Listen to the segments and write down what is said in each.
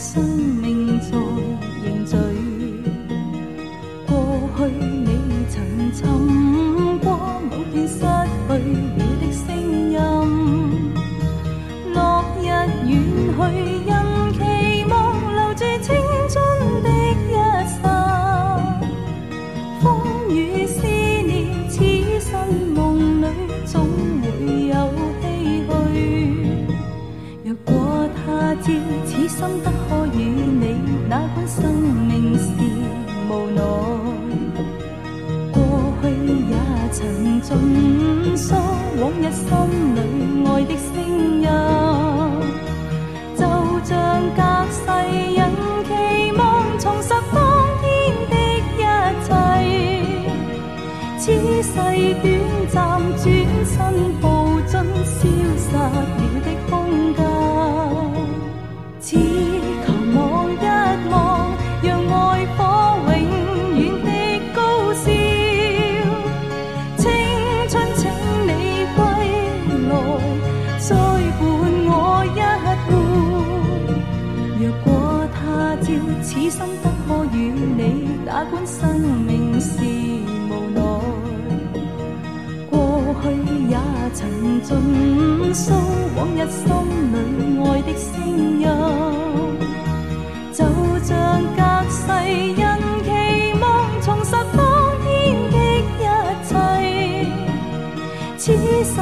生命此世短暂，转身步进消失了的空间。曾尽诉往日心里爱的声音，就像隔世人期望重拾当天的一切，此世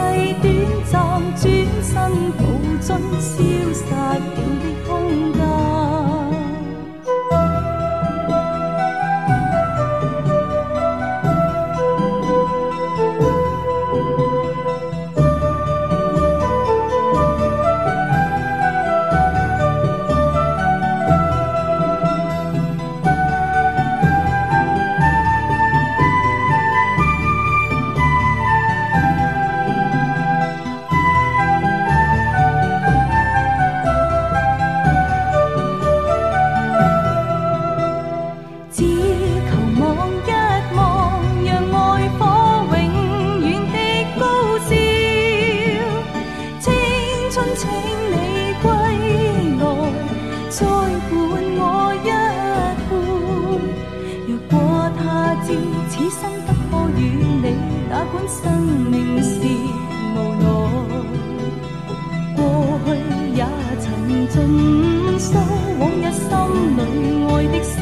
短暂，转身抱进消失了的空间。管生命是无奈，过去也曾尽诉，往日心里爱的。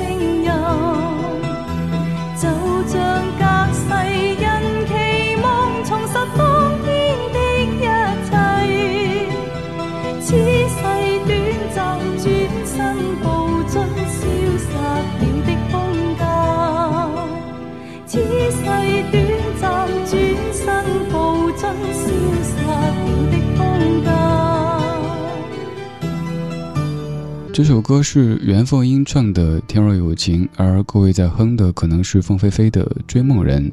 这首歌是袁凤英唱的《天若有情》，而各位在哼的可能是凤飞飞的《追梦人》。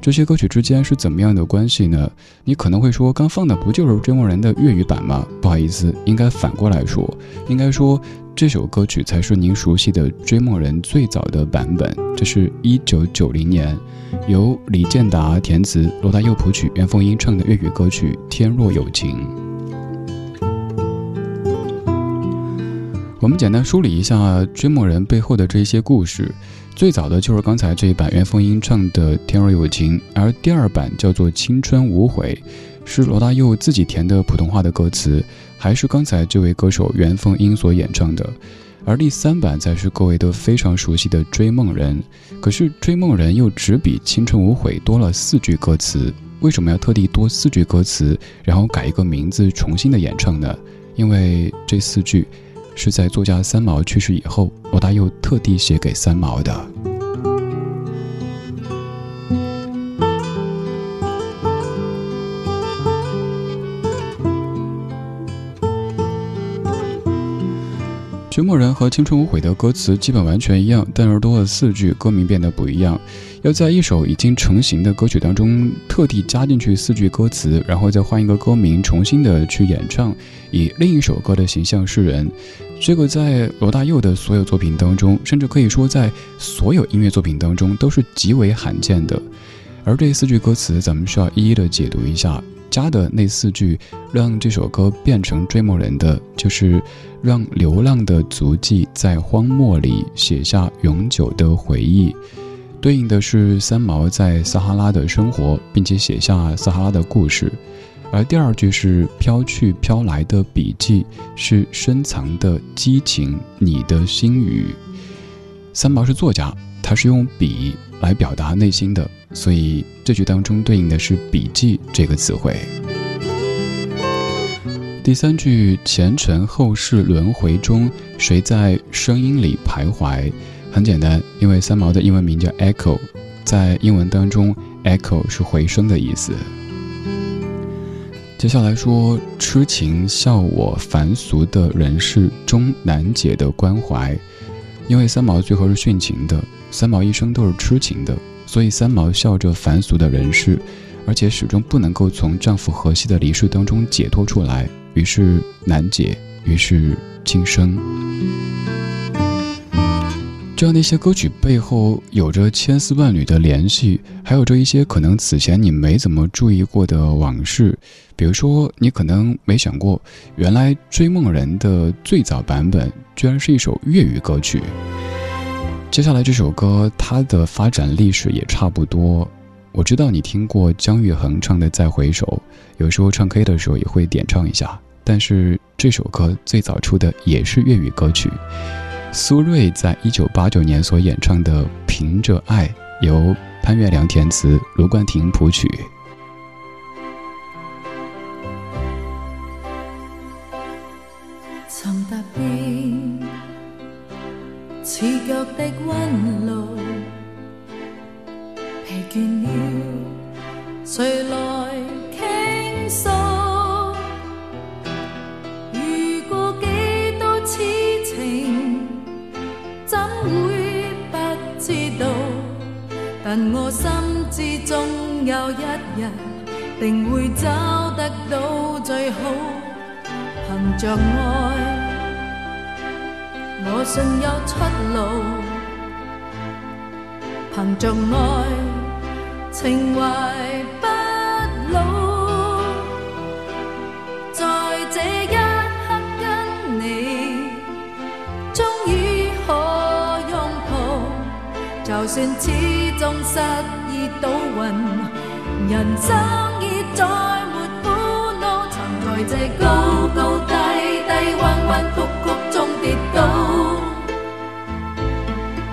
这些歌曲之间是怎么样的关系呢？你可能会说，刚放的不就是《追梦人》的粤语版吗？不好意思，应该反过来说，应该说这首歌曲才是您熟悉的《追梦人》最早的版本。这是一九九零年，由李健达填词、罗大佑谱曲、袁凤英唱的粤语歌曲《天若有情》。我们简单梳理一下《追梦人》背后的这些故事。最早的就是刚才这一版袁凤英唱的《天若有情》，而第二版叫做《青春无悔》，是罗大佑自己填的普通话的歌词，还是刚才这位歌手袁凤英所演唱的。而第三版才是各位都非常熟悉的《追梦人》。可是《追梦人》又只比《青春无悔》多了四句歌词，为什么要特地多四句歌词，然后改一个名字重新的演唱呢？因为这四句。是在作家三毛去世以后，罗大佑特地写给三毛的。徐默人和《青春无悔》的歌词基本完全一样，但是多了四句，歌名变得不一样。要在一首已经成型的歌曲当中特地加进去四句歌词，然后再换一个歌名，重新的去演唱，以另一首歌的形象示人。这个在罗大佑的所有作品当中，甚至可以说在所有音乐作品当中都是极为罕见的。而这四句歌词，咱们需要一一的解读一下。加的那四句，让这首歌变成追梦人的，就是让流浪的足迹在荒漠里写下永久的回忆。对应的是三毛在撒哈拉的生活，并且写下撒哈拉的故事。而第二句是飘去飘来的笔记，是深藏的激情，你的心语。三毛是作家，他是用笔来表达内心的。所以这句当中对应的是“笔记”这个词汇。第三句“前尘后世轮回中，谁在声音里徘徊？”很简单，因为三毛的英文名叫 Echo，在英文当中，Echo 是回声的意思。接下来说痴情笑我凡俗的人世中难解的关怀，因为三毛最后是殉情的，三毛一生都是痴情的。所以三毛笑着凡俗的人世，而且始终不能够从丈夫荷西的离世当中解脱出来，于是难解，于是轻生。让那些歌曲背后有着千丝万缕的联系，还有着一些可能此前你没怎么注意过的往事，比如说你可能没想过，原来《追梦人》的最早版本居然是一首粤语歌曲。接下来这首歌，它的发展历史也差不多。我知道你听过姜育恒唱的《再回首》，有时候唱 K 的时候也会点唱一下。但是这首歌最早出的也是粤语歌曲，苏芮在一九八九年所演唱的《凭着爱》，由潘岳良填词，卢冠廷谱曲。的温路，疲倦了，谁来但我心知终有一日，定会找得到最好，凭着爱。我信有出路，凭着爱，情怀就算始终失意倒运，人生已再没苦恼。曾在这高高低低、弯弯曲曲中跌倒。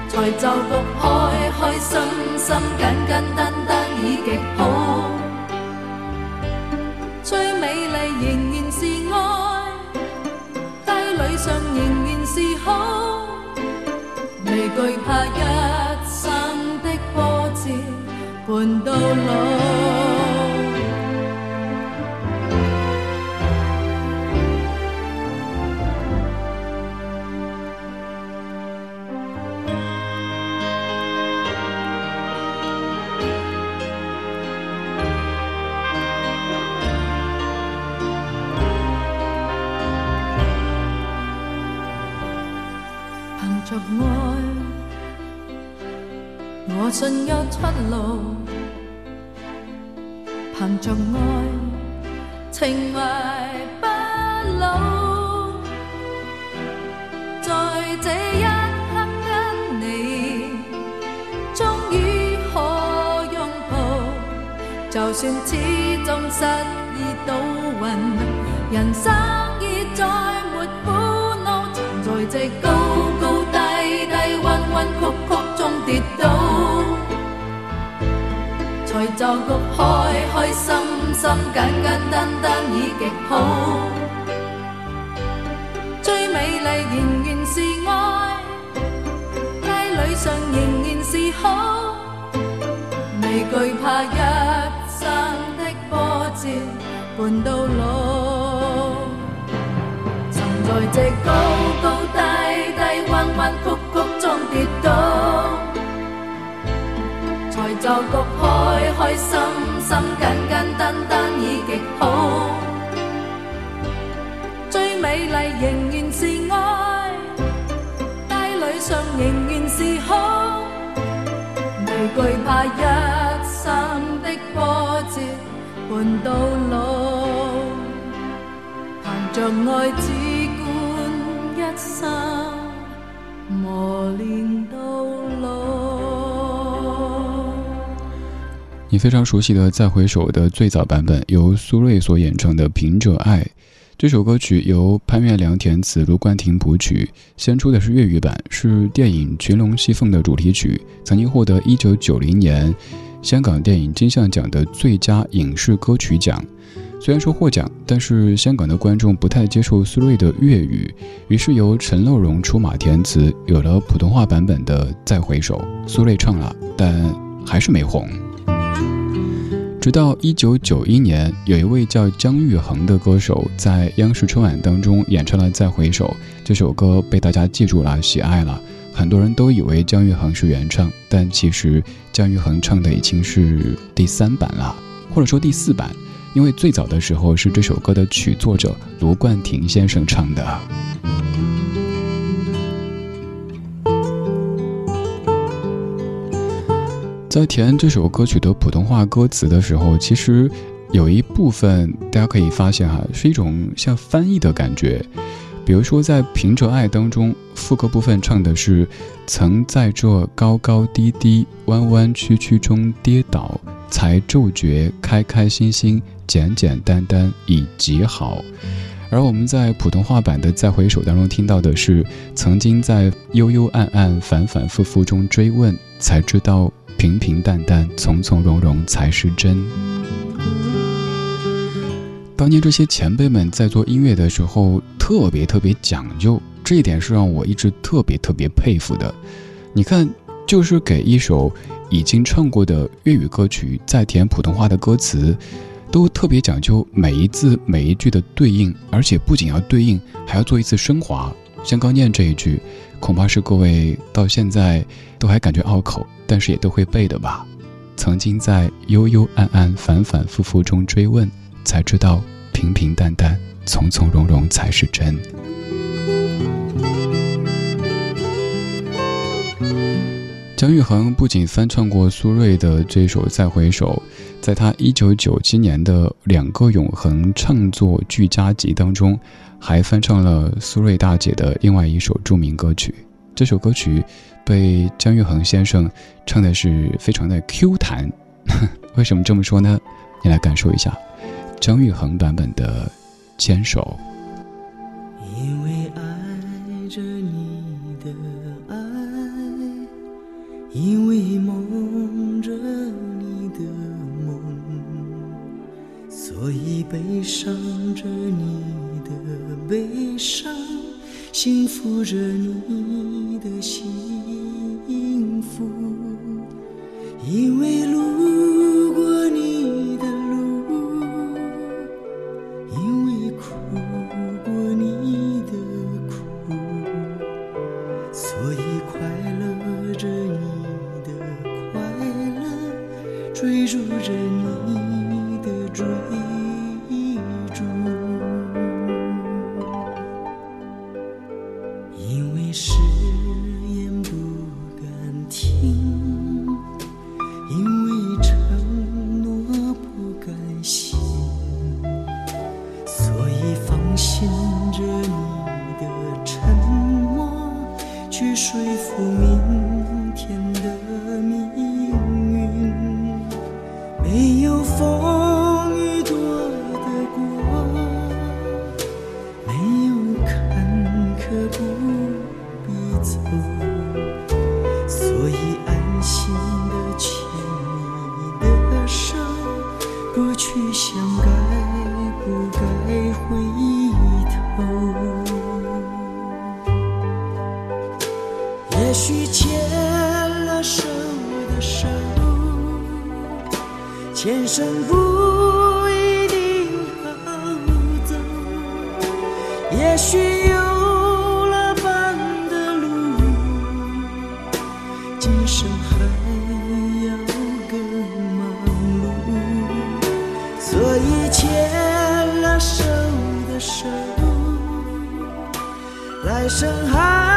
才就觉开开心心、紧着爱，我。信有出路，凭着爱，情怀不老。在这一刻跟你，终于可拥抱。就算始终失意倒运，人生已再没苦恼。在这高高低低、弯弯曲曲中跌倒。才就局开开心心、简简单单已极好。最美丽仍然是爱，街里上仍然是好，未惧怕一生的波折伴到老。曾在这高高低低。弯弯曲曲中跌倒，才就觉开开心心、简简单单已极好。最美丽仍然是爱，街里上仍然是好，未惧怕一生的波折伴到老，凭着爱只管一生。磨练到你非常熟悉的《再回首》的最早版本，由苏芮所演唱的《凭着爱》。这首歌曲由潘源良填词，卢冠廷谱曲。先出的是粤语版，是电影《群龙戏凤》的主题曲，曾经获得1990年香港电影金像奖的最佳影视歌曲奖。虽然说获奖，但是香港的观众不太接受苏芮的粤语，于是由陈乐融出马填词，有了普通话版本的《再回首》。苏芮唱了，但还是没红。直到一九九一年，有一位叫姜育恒的歌手在央视春晚当中演唱了《再回首》这首歌，被大家记住了，喜爱了。很多人都以为姜育恒是原唱，但其实姜育恒唱的已经是第三版了，或者说第四版。因为最早的时候是这首歌的曲作者卢冠廷先生唱的。在填这首歌曲的普通话歌词的时候，其实有一部分大家可以发现哈，是一种像翻译的感觉。比如说在《凭着爱》当中，副歌部分唱的是“曾在这高高低低、弯弯曲曲中跌倒，才骤觉开开心心。”简简单单已极好，而我们在普通话版的《再回首》当中听到的是，曾经在幽幽暗暗、反反复复中追问，才知道平平淡淡、从从容容才是真。当年这些前辈们在做音乐的时候，特别特别讲究，这一点是让我一直特别特别佩服的。你看，就是给一首已经唱过的粤语歌曲再填普通话的歌词。都特别讲究每一字每一句的对应，而且不仅要对应，还要做一次升华。像刚念这一句，恐怕是各位到现在都还感觉拗口，但是也都会背的吧？曾经在幽幽暗暗、反反复复中追问，才知道平平淡淡、从从容容才是真。姜育恒不仅翻唱过苏芮的这首《再回首》，在他一九九七年的两个永恒唱作俱佳集当中，还翻唱了苏芮大姐的另外一首著名歌曲。这首歌曲被姜育恒先生唱的是非常的 Q 弹，为什么这么说呢？你来感受一下姜育恒版本的《牵手》。因为爱着你的爱。因为梦着你的梦，所以悲伤着你悲伤，幸福着你的幸福。因为路没所以牵了手的手来生还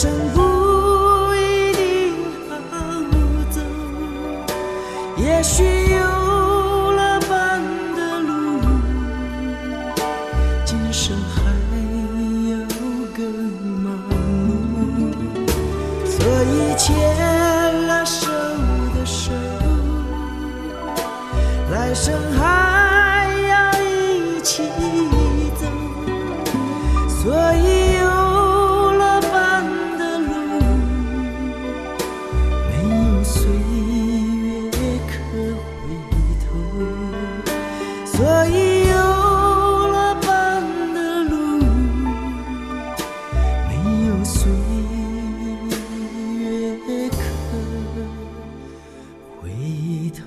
前生不所以有了伴的路，没有岁月可回头。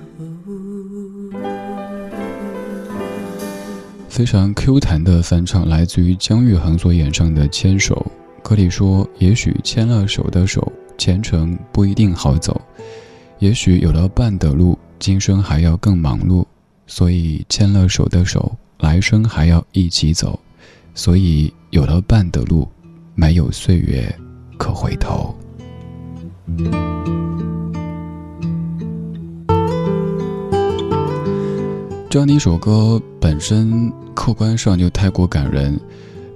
非常 Q 弹的翻唱，来自于姜育恒所演唱的《牵手》。歌里说：“也许牵了手的手，前程不一定好走；也许有了伴的路，今生还要更忙碌。所以牵了手的手，来生还要一起走。所以有了伴的路，没有岁月可回头。”这样的一首歌本身客观上就太过感人，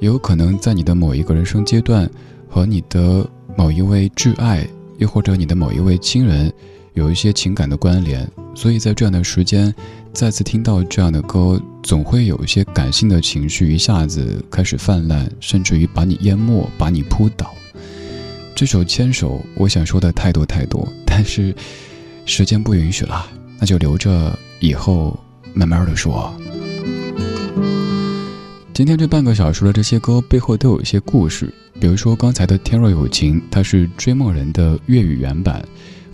也有可能在你的某一个人生阶段，和你的某一位挚爱，又或者你的某一位亲人，有一些情感的关联。所以在这样的时间，再次听到这样的歌，总会有一些感性的情绪一下子开始泛滥，甚至于把你淹没，把你扑倒。这首《牵手》，我想说的太多太多，但是时间不允许了，那就留着以后。慢慢的说，今天这半个小时的这些歌背后都有一些故事，比如说刚才的《天若有情》，它是追梦人的粤语原版；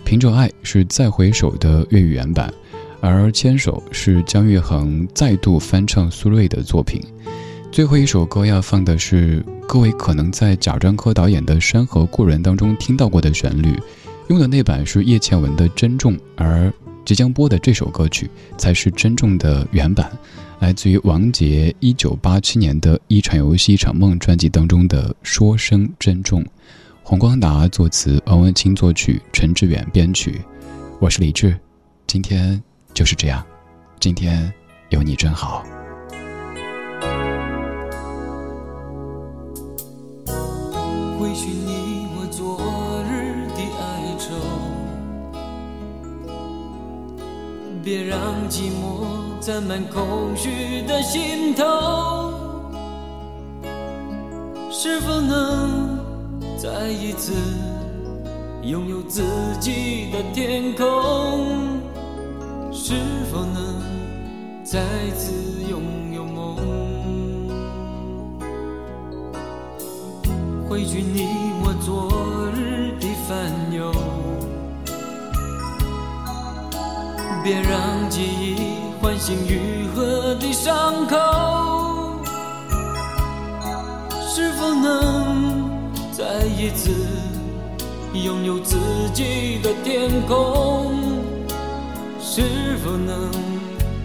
凭着爱是再回首的粤语原版，而牵手是姜育恒再度翻唱苏芮的作品。最后一首歌要放的是各位可能在贾樟柯导演的《山河故人》当中听到过的旋律，用的那版是叶倩文的《珍重》，而。即将播的这首歌曲才是真正的原版，来自于王杰一九八七年的一场游戏一场梦专辑当中的《说声珍重》，洪光达作词，王文清作曲，陈志远编曲。我是李志，今天就是这样，今天有你真好。回去你我昨日的哀愁。别让寂寞占满空虚的心头，是否能再一次拥有自己的天空？是否能再次拥有梦？回去你我昨日的烦忧别让记忆唤醒愈合的伤口。是否能再一次拥有自己的天空？不能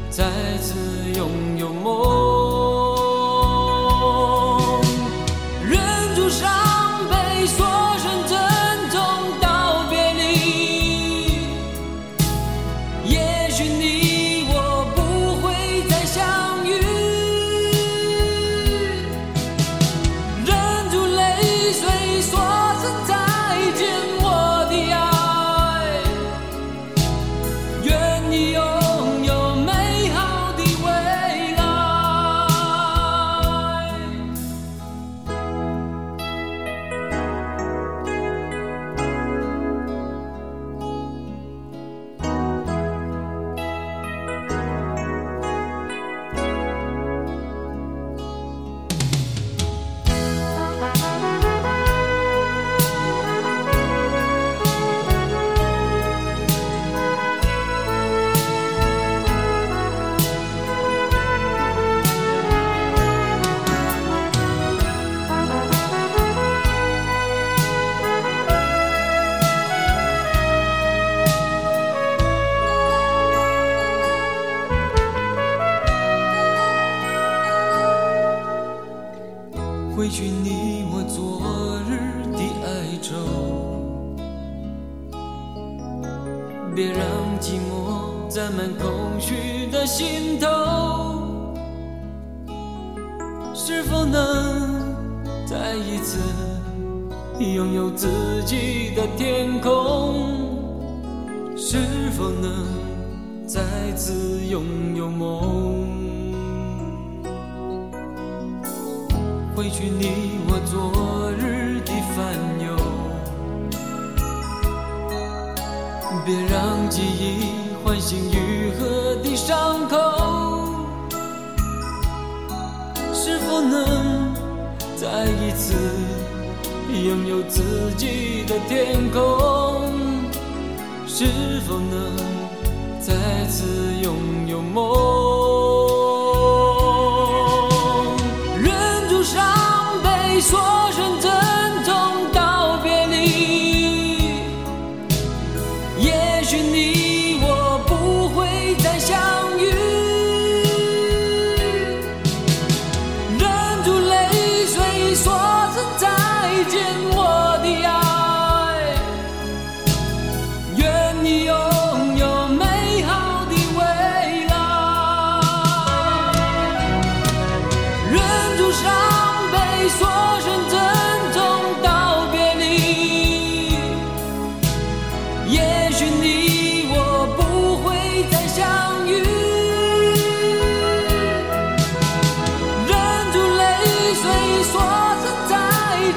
再次再一次拥有自己的天空是否能再次拥有梦？回去你我昨日的烦忧别让记忆唤醒自拥有自己的天空是否能再次拥有梦？忍住伤悲说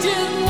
imagine